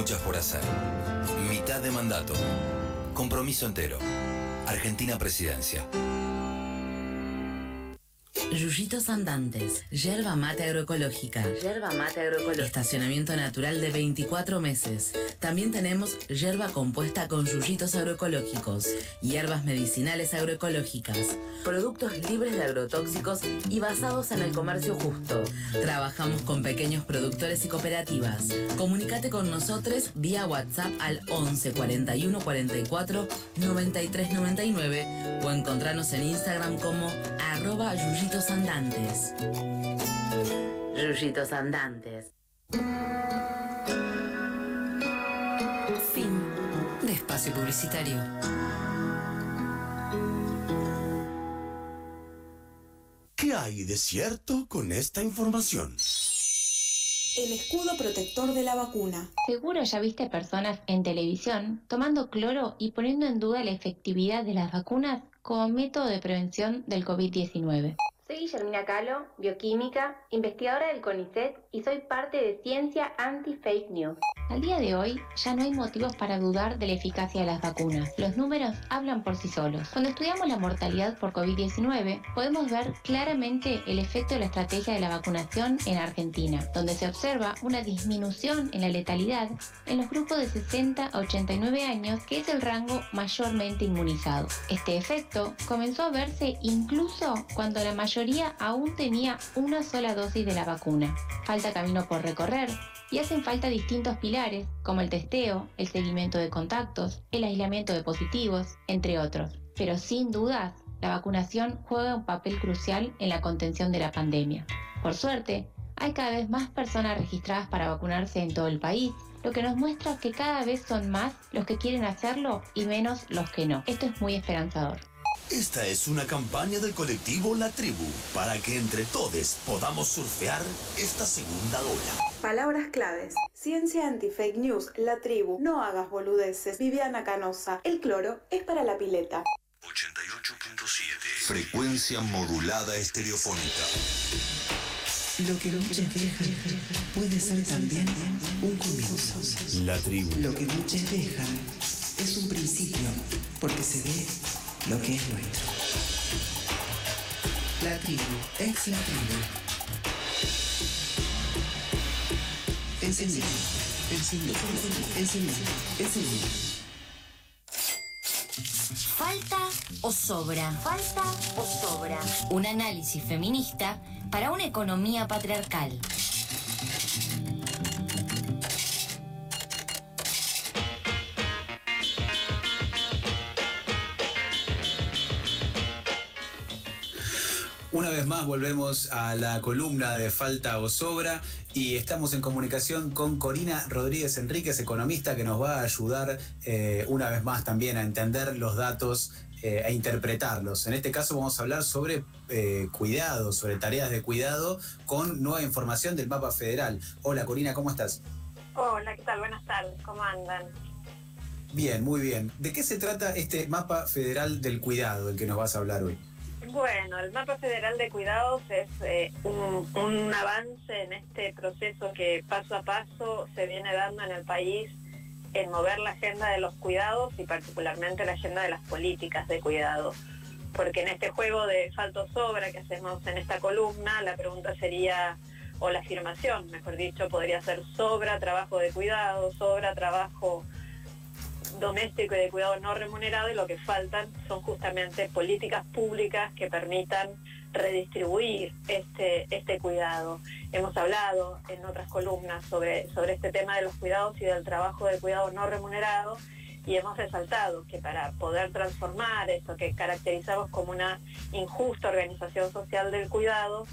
muchas por hacer. Mitad de mandato. Compromiso entero. Argentina Presidencia. Yuyitos andantes, yerba mate agroecológica, yerba mate agroecológica, estacionamiento natural de 24 meses. También tenemos yerba compuesta con yuyitos agroecológicos, hierbas medicinales agroecológicas, productos libres de agrotóxicos y basados en el comercio justo. Trabajamos con pequeños productores y cooperativas. Comunícate con nosotros vía WhatsApp al 11 41 44 93 99 o encontrarnos en Instagram como arroba yuyitos andantes. Yuyitos andantes. Fin de espacio publicitario. ¿Qué hay de cierto con esta información? El escudo protector de la vacuna. Seguro ya viste personas en televisión tomando cloro y poniendo en duda la efectividad de las vacunas como método de prevención del COVID-19. Soy Guillermina Calo, bioquímica, investigadora del CONICET y soy parte de Ciencia Anti-Fake News. Al día de hoy ya no hay motivos para dudar de la eficacia de las vacunas. Los números hablan por sí solos. Cuando estudiamos la mortalidad por COVID-19, podemos ver claramente el efecto de la estrategia de la vacunación en Argentina, donde se observa una disminución en la letalidad en los grupos de 60 a 89 años, que es el rango mayormente inmunizado. Este efecto comenzó a verse incluso cuando la mayoría aún tenía una sola dosis de la vacuna. Falta camino por recorrer y hacen falta distintos pilares como el testeo, el seguimiento de contactos, el aislamiento de positivos, entre otros. Pero sin dudas, la vacunación juega un papel crucial en la contención de la pandemia. Por suerte, hay cada vez más personas registradas para vacunarse en todo el país, lo que nos muestra que cada vez son más los que quieren hacerlo y menos los que no. Esto es muy esperanzador. Esta es una campaña del colectivo La Tribu para que entre todos podamos surfear esta segunda ola. Palabras claves. Ciencia anti-fake news, La Tribu, no hagas boludeces. Viviana Canosa, el cloro es para la pileta. 88.7 Frecuencia modulada estereofónica. Lo que muchos dejan puede ser también un comienzo. La Tribu. Lo que muchos dejan es un principio, porque se ve lo que es nuestro. La tribu, ex la tribu. Encendido, encendido, encendido, encendido. ¿Falta o sobra? ¿Falta o sobra? Un análisis feminista para una economía patriarcal. Una vez más volvemos a la columna de falta o sobra y estamos en comunicación con Corina Rodríguez Enríquez, economista, que nos va a ayudar eh, una vez más también a entender los datos eh, a interpretarlos. En este caso vamos a hablar sobre eh, cuidado, sobre tareas de cuidado con nueva información del mapa federal. Hola Corina, ¿cómo estás? Hola, ¿qué tal? Buenas tardes, ¿cómo andan? Bien, muy bien. ¿De qué se trata este mapa federal del cuidado, del que nos vas a hablar hoy? Bueno, el mapa federal de cuidados es eh, un, un avance en este proceso que paso a paso se viene dando en el país en mover la agenda de los cuidados y particularmente la agenda de las políticas de cuidado. Porque en este juego de falto sobra que hacemos en esta columna, la pregunta sería, o la afirmación, mejor dicho, podría ser sobra trabajo de cuidado, sobra trabajo doméstico y de cuidado no remunerado y lo que faltan son justamente políticas públicas que permitan redistribuir este, este cuidado. Hemos hablado en otras columnas sobre, sobre este tema de los cuidados y del trabajo de cuidado no remunerado y hemos resaltado que para poder transformar esto que caracterizamos como una injusta organización social del cuidado,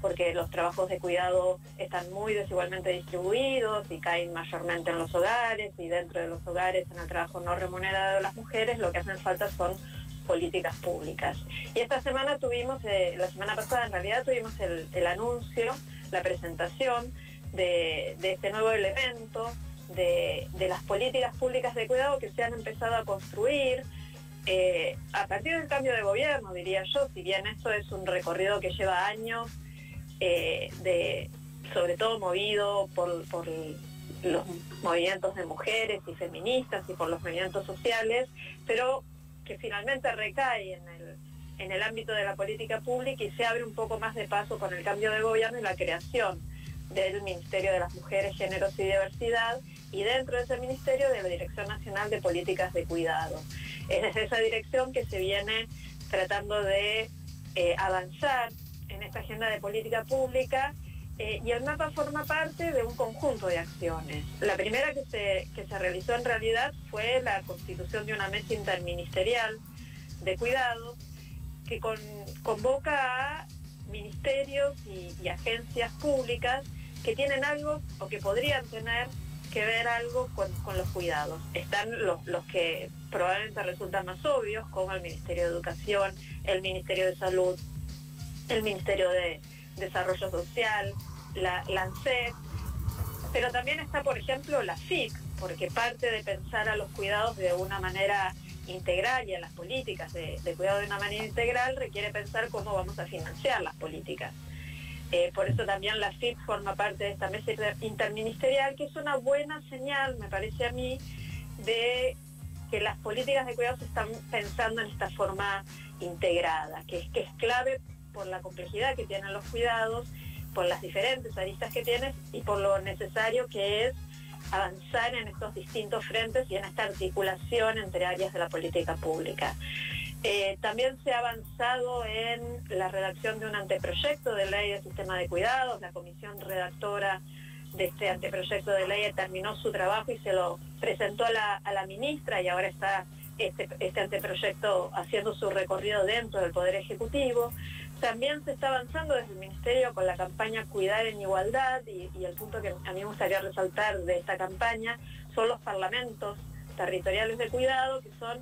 porque los trabajos de cuidado están muy desigualmente distribuidos y caen mayormente en los hogares y dentro de los hogares en el trabajo no remunerado de las mujeres, lo que hacen falta son políticas públicas. Y esta semana tuvimos, eh, la semana pasada en realidad tuvimos el, anuncio, la presentación de, este nuevo elemento, de, las políticas públicas de cuidado que se han empezado a construir, eh, a partir del cambio de gobierno, diría yo, si bien esto es un recorrido que lleva años, eh, de, sobre todo movido por, los movimientos de mujeres y feministas y por los movimientos sociales, pero que finalmente recae en el, en el ámbito de la política pública y se abre un poco más de paso con el cambio de gobierno y la creación del Ministerio de las Mujeres, Géneros y Diversidad y dentro de ese ministerio de la Dirección Nacional de Políticas de Cuidado. Es desde esa dirección que se viene tratando de eh, avanzar en esta agenda de política pública eh, y el mapa forma parte de un conjunto de acciones. La primera que se, que se realizó en realidad fue la constitución de una mesa interministerial de cuidado que convoca a ministerios y, agencias públicas que tienen algo o que podrían tener que ver algo con, los cuidados. Están los, los, que probablemente resultan más obvios, como el Ministerio de Educación, el Ministerio de Salud, el Ministerio de Desarrollo Social, la, la pero también está, por ejemplo, la FIC, porque parte de pensar a los cuidados de una manera integral y a las políticas de, cuidado de una manera integral requiere pensar cómo vamos a financiar las políticas. Eh, por eso también la FIC forma parte de esta mesa interministerial, que es una buena señal, me parece a mí, de que las políticas de cuidado se están pensando en esta forma integrada, que que es clave por la complejidad que tienen los cuidados, por las diferentes aristas que tienes y por lo necesario que es avanzar en estos distintos frentes y en esta articulación entre áreas de la política pública. Eh, también se ha avanzado en la redacción de un anteproyecto de ley de sistema de cuidados. La comisión redactora de este anteproyecto de ley terminó su trabajo y se lo presentó a la, ministra y ahora está este, este anteproyecto haciendo su recorrido dentro del Poder Ejecutivo. También se está avanzando desde el Ministerio con la campaña Cuidar en Igualdad y, el punto que a mí me gustaría resaltar de esta campaña son los parlamentos territoriales de cuidado, que son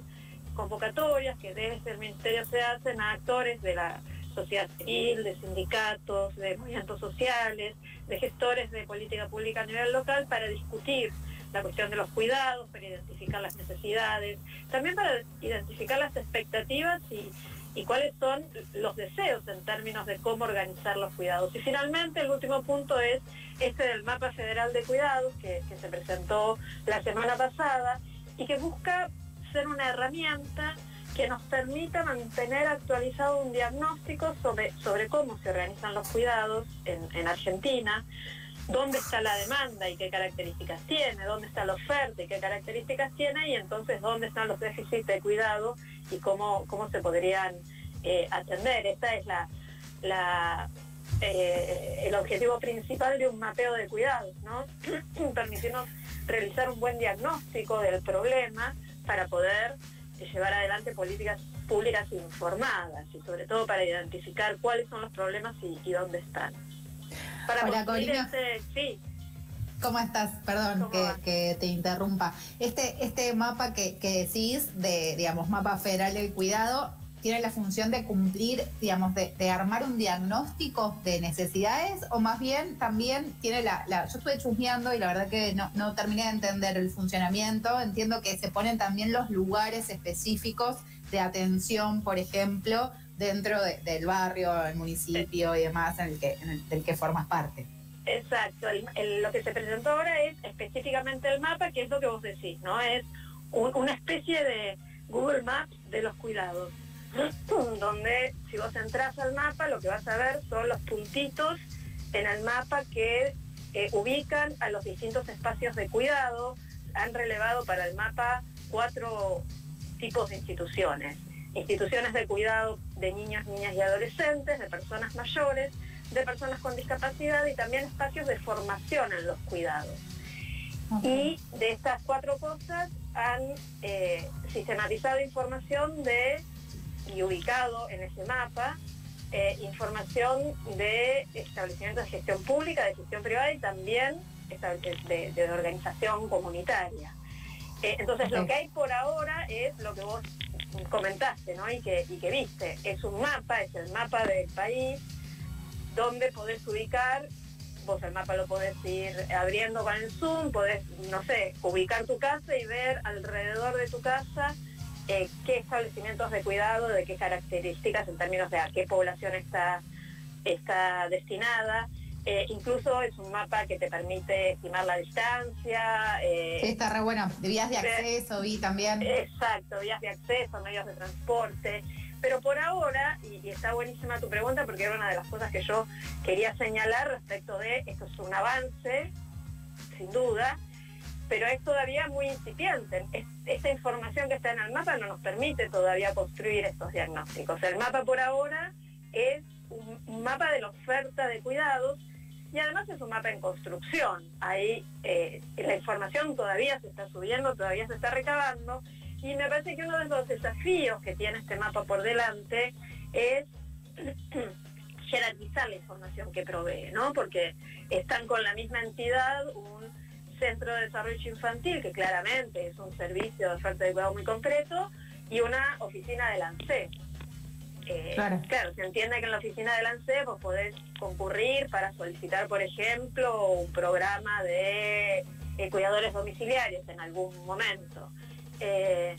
convocatorias que desde el Ministerio se hacen a actores de la sociedad civil, de sindicatos, de movimientos sociales, de gestores de política pública a nivel local para discutir la cuestión de los cuidados, para identificar las necesidades, también para identificar las expectativas y, y cuáles son los deseos en términos de cómo organizar los cuidados. Y finalmente el último punto es este del mapa federal de cuidados que, se presentó la semana pasada y que busca ser una herramienta que nos permita mantener actualizado un diagnóstico sobre, sobre cómo se organizan los cuidados en, en Argentina, dónde está la demanda y qué características tiene, dónde está la oferta y qué características tiene, y entonces dónde están los déficits de cuidado y cómo, cómo se podrían eh, atender. Esta es la, la eh, el objetivo principal de un mapeo de cuidados, ¿no? Permitirnos realizar un buen diagnóstico del problema para poder llevar adelante políticas públicas informadas y sobre todo para identificar cuáles son los problemas y, dónde están. Para Hola, Corina. sí. ¿Cómo estás? Perdón que, te interrumpa. Este, este mapa que, que, decís, de, digamos, mapa federal del cuidado, tiene la función de cumplir, digamos, de, armar un diagnóstico de necesidades o más bien también tiene la, yo estuve chusmeando y la verdad que no, no terminé de entender el funcionamiento, entiendo que se ponen también los lugares específicos de atención, por ejemplo, dentro del barrio, el municipio y demás en el que, en el, del que formas parte. Exacto, lo que se presentó ahora es específicamente el mapa, que es lo que vos decís, ¿no? Es una especie de Google Maps de los cuidados, donde si vos entras al mapa lo que vas a ver son los puntitos en el mapa que eh, ubican a los distintos espacios de cuidado, han relevado para el mapa cuatro tipos de instituciones. Instituciones de cuidado de niños, niñas y adolescentes, de personas mayores, de personas con discapacidad y también espacios de formación en los cuidados. Y de estas cuatro cosas han eh, sistematizado información de y ubicado en ese mapa eh, información de establecimientos de gestión pública, de gestión privada y también de, organización comunitaria. Eh, entonces lo que hay por ahora es lo que vos comentaste ¿no? y, que, y que viste. Es un mapa, es el mapa del país donde podés ubicar, vos el mapa lo podés ir abriendo con el zoom, podés, no sé, ubicar tu casa y ver alrededor de tu casa eh, qué establecimientos de cuidado, de qué características en términos de a qué población está, está destinada. Eh, incluso es un mapa que te permite estimar la distancia. Eh, sí, está re bueno. De vías de acceso, vi también. Exacto, vías de acceso, medios de transporte. Pero por ahora, y, está buenísima tu pregunta porque era una de las cosas que yo quería señalar respecto de esto es un avance, sin duda, pero es todavía muy incipiente. esta información que está en el mapa no nos permite todavía construir estos diagnósticos. El mapa por ahora es un mapa de la oferta de cuidados y además es un mapa en construcción. Ahí eh, la información todavía se está subiendo, todavía se está recabando y me parece que uno de los desafíos que tiene este mapa por delante es jerarquizar la información que provee, ¿no? Porque están con la misma entidad un centro de desarrollo infantil, que claramente es un servicio de oferta de cuidado muy concreto, y una oficina de ANSES eh, claro. se entiende que en la oficina del ANSE vos podés concurrir para solicitar, por ejemplo, un programa de eh, cuidadores domiciliarios en algún momento. Eh,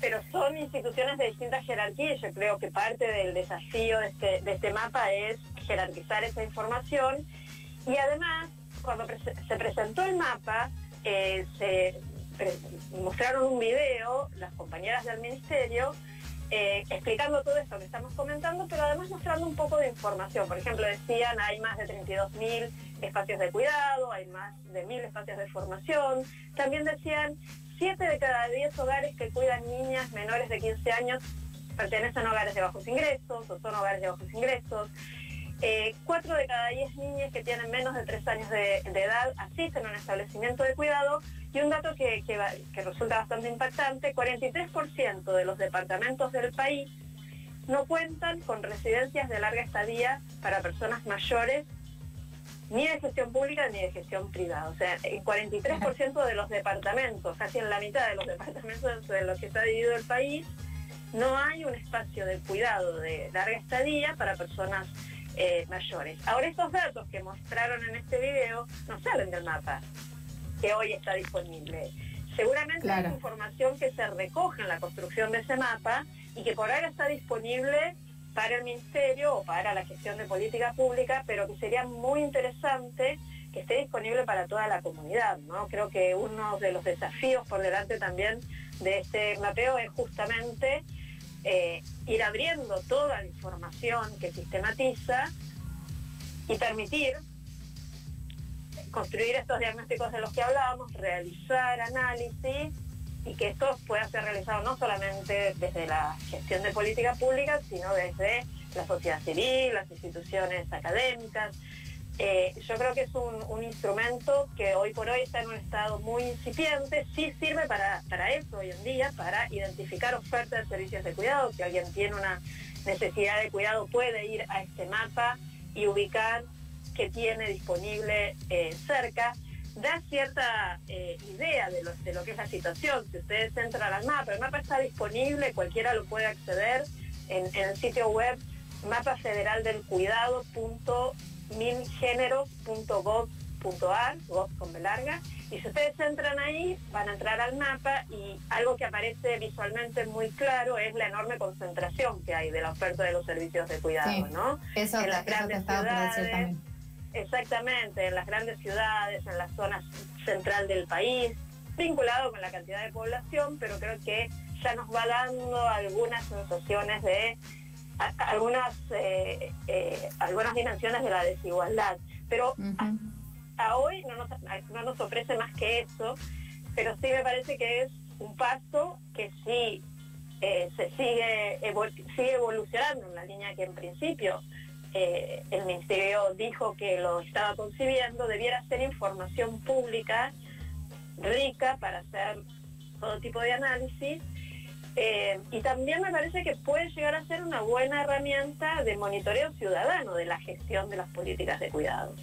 pero son instituciones de distintas jerarquías. Yo creo que parte del desafío de este, de este mapa es jerarquizar esa información. Y además, cuando se presentó el mapa, se mostraron un video, las compañeras del ministerio, eh, explicando todo esto que estamos comentando, pero además mostrando un poco de información. Por ejemplo, decían hay más de 32.000 espacios de cuidado, hay más de 1.000 espacios de formación. También decían 7 de cada 10 hogares que cuidan niñas menores de 15 años pertenecen a hogares de bajos ingresos o son hogares de bajos ingresos. Eh, 4 de cada 10 niñas que tienen menos de 3 años de, de edad asisten a un establecimiento de cuidado y un dato que, resulta bastante impactante, 43% de los departamentos del país no cuentan con residencias de larga estadía para personas mayores, ni de gestión pública ni de gestión privada. O sea, en 43% de los departamentos, casi en la mitad de los departamentos de los que está dividido el país, no hay un espacio de cuidado de larga estadía para personas eh, mayores. Ahora estos datos que mostraron en este video no salen del mapa que hoy está disponible. Seguramente hay información que se recoge en la construcción de ese mapa y que por ahora está disponible para el Ministerio o para la gestión de política pública, pero que sería muy interesante que esté disponible para toda la comunidad. ¿no? Creo que uno de los desafíos por delante también de este mapeo es justamente eh, ir abriendo toda la información que sistematiza y permitir construir estos diagnósticos de los que hablábamos, realizar análisis y que esto pueda ser realizado no solamente desde la gestión de política pública, sino desde la sociedad civil, las instituciones académicas. Eh, yo creo que es un, instrumento que hoy por hoy está en un estado muy incipiente, sí sirve para, para eso hoy en día, para identificar ofertas de servicios de cuidado, si alguien tiene una necesidad de cuidado puede ir a este mapa y ubicar que tiene disponible eh, cerca, da cierta eh, idea de lo, de lo, que es la situación. Si ustedes entran al mapa, el mapa está disponible, cualquiera lo puede acceder en, el sitio web mapafederaldelcuidado.milgeneros.gov.ar, voz con B larga, y si ustedes entran ahí, van a entrar al mapa y algo que aparece visualmente muy claro es la enorme concentración que hay de la oferta de los servicios de cuidado, ¿no? Eso, en las grandes ciudades, Exactamente, en las grandes ciudades, en la zona central del país, vinculado con la cantidad de población, pero creo que ya nos va dando algunas sensaciones de algunas eh, eh, algunas dimensiones de la desigualdad. Pero a, hoy no nos, no nos ofrece más que eso, pero sí me parece que es un paso que sí eh, se sigue, sigue evolucionando en la línea que en principio eh, el Ministerio dijo que lo estaba concibiendo, debiera ser información pública rica para hacer todo tipo de análisis. Eh, y también me parece que puede llegar a ser una buena herramienta de monitoreo ciudadano de la gestión de las políticas de cuidado.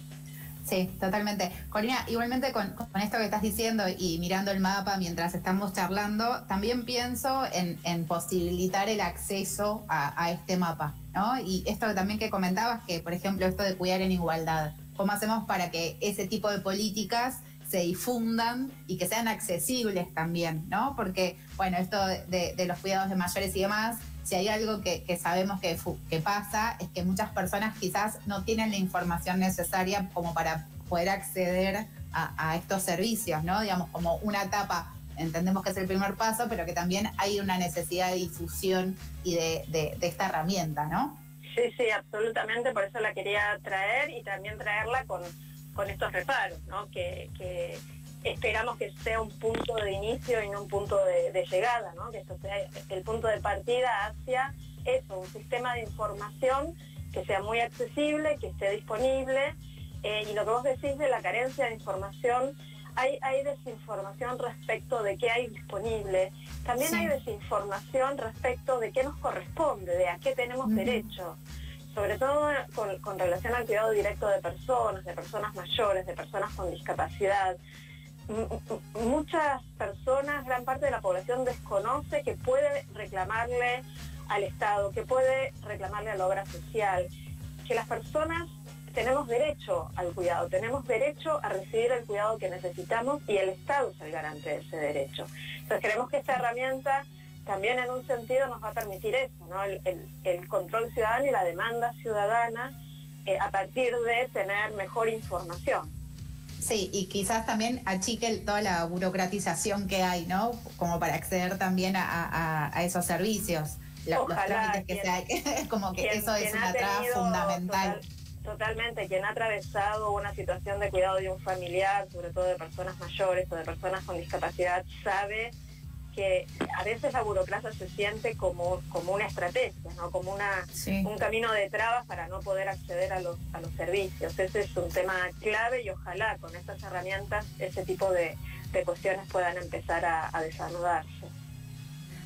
Sí, totalmente. Corina, igualmente con, esto que estás diciendo y mirando el mapa mientras estamos charlando, también pienso en, posibilitar el acceso a, este mapa, Y esto también que comentabas, que por ejemplo esto de cuidar en igualdad, ¿cómo hacemos para que ese tipo de políticas se difundan y que sean accesibles también, ¿no? Porque, bueno, esto de, de los cuidados de mayores y demás si hay algo que, sabemos que, pasa, es que muchas personas quizás no tienen la información necesaria como para poder acceder a, estos servicios, ¿no? Digamos, como una etapa, entendemos que es el primer paso, pero que también hay una necesidad de difusión y de, esta herramienta, ¿no? Sí, sí, absolutamente, por eso la quería traer y también traerla con, con estos reparos, ¿no? Que, que esperamos que sea un punto de inicio y no un punto de, llegada, ¿no? que esto sea el punto de partida hacia eso, un sistema de información que sea muy accesible, que esté disponible. Eh, y lo que vos decís de la carencia de información, hay, hay desinformación respecto de qué hay disponible. También hay desinformación respecto de qué nos corresponde, de a qué tenemos derecho. Sobre todo con, con, relación al cuidado directo de personas, de personas mayores, de personas con discapacidad. Muchas personas, gran parte de la población desconoce que puede reclamarle al Estado, que puede reclamarle a la obra social, que las personas tenemos derecho al cuidado, tenemos derecho a recibir el cuidado que necesitamos y el Estado es el garante de ese derecho. Entonces creemos que esta herramienta también en un sentido nos va a permitir eso, el, control ciudadano y la demanda ciudadana eh, a partir de tener mejor información. Sí, y quizás también achique toda la burocratización que hay, ¿no? Como para acceder también a, esos servicios. los trámites que se hay. como que eso es una traba fundamental. Totalmente, quien ha atravesado una situación de cuidado de un familiar, sobre todo de personas mayores o de personas con discapacidad, sabe que a veces la burocracia se siente como, como una estrategia, ¿no? como una, un camino de trabas para no poder acceder a los, a los servicios. Ese es un tema clave y ojalá con estas herramientas ese tipo de, cuestiones puedan empezar a, a desanudarse.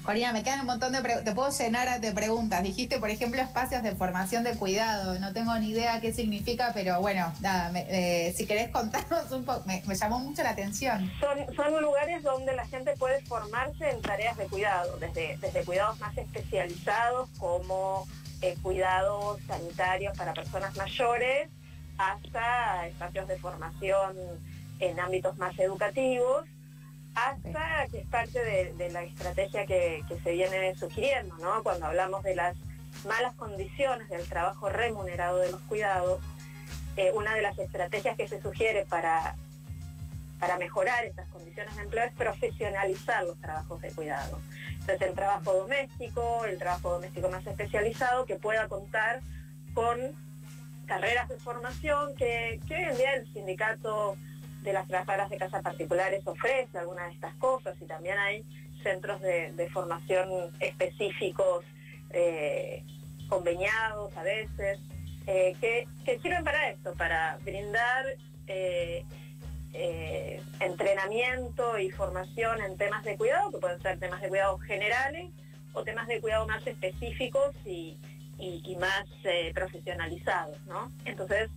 Corina, me quedan un montón de preguntas. Te puedo llenar de preguntas. Dijiste, por ejemplo, espacios de formación de cuidado. No tengo ni idea qué significa, pero bueno, nada, eh, si querés contarnos un poco, me, llamó mucho la atención. Son, lugares donde la gente puede formarse en tareas de cuidado, desde, desde cuidados más especializados como eh, cuidados sanitarios para personas mayores, hasta espacios de formación en ámbitos más educativos hasta que es parte de, la estrategia que, se viene sugiriendo, ¿no? Cuando hablamos de las malas condiciones del trabajo remunerado de los cuidados, eh, una de las estrategias que se sugiere para, para mejorar esas condiciones de empleo es profesionalizar los trabajos de cuidado. Entonces el trabajo doméstico, el trabajo doméstico más especializado, que pueda contar con carreras de formación que, que hoy en día el sindicato de las trabajadoras de casas particulares ofrece algunas de estas cosas y también hay centros de, formación específicos, eh, conveniados a veces, eh, que, sirven para esto, para brindar eh, entrenamiento y formación en temas de cuidado, que pueden ser temas de cuidado generales o temas de cuidado más específicos y, y más profesionalizados. ¿no? Entonces,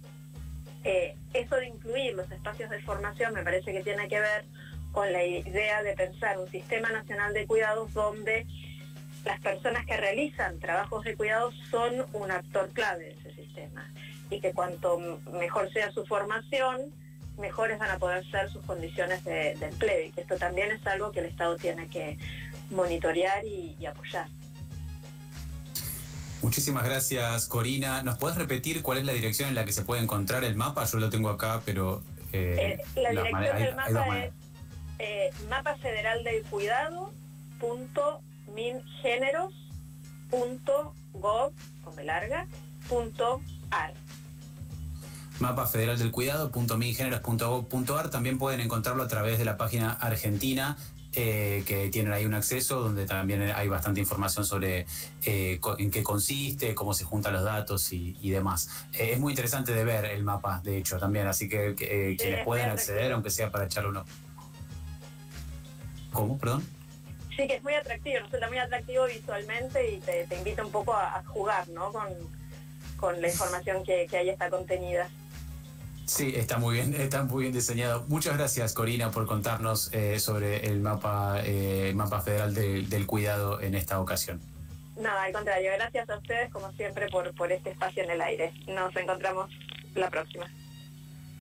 eh, eso de incluir los espacios de formación me parece que tiene que ver con la idea de pensar un sistema nacional de cuidados donde las personas que realizan trabajos de cuidados son un actor clave de ese sistema y que cuanto mejor sea su formación, mejores van a poder ser sus condiciones de, empleo y que esto también es algo que el Estado tiene que monitorear y apoyar. Muchísimas gracias, Corina. ¿Nos puedes repetir cuál es la dirección en la que se puede encontrar el mapa? Yo lo tengo acá, pero... Eh, eh, la dirección del mapa es eh, mapa federal del cuidado punto con larga punto ar mapa federal del cuidado también pueden encontrarlo a través de la página argentina eh, que tienen ahí un acceso donde también hay bastante información sobre eh, en qué consiste, cómo se juntan los datos y, demás. Eh, es muy interesante de ver el mapa, de hecho, también, así que, quienes pueden acceder, aunque sea para echarle uno. ¿Cómo? Perdón. Sí, que es muy atractivo, resulta muy atractivo visualmente y te, invita un poco a, jugar ¿no? con, con la información que, que ahí está contenida. Sí, está muy bien, está muy bien diseñado. Muchas gracias, Corina, por contarnos eh, sobre el mapa, eh, mapa federal del cuidado en esta ocasión. No, al contrario, gracias a ustedes, como siempre, por, por este espacio en el aire. Nos encontramos la próxima.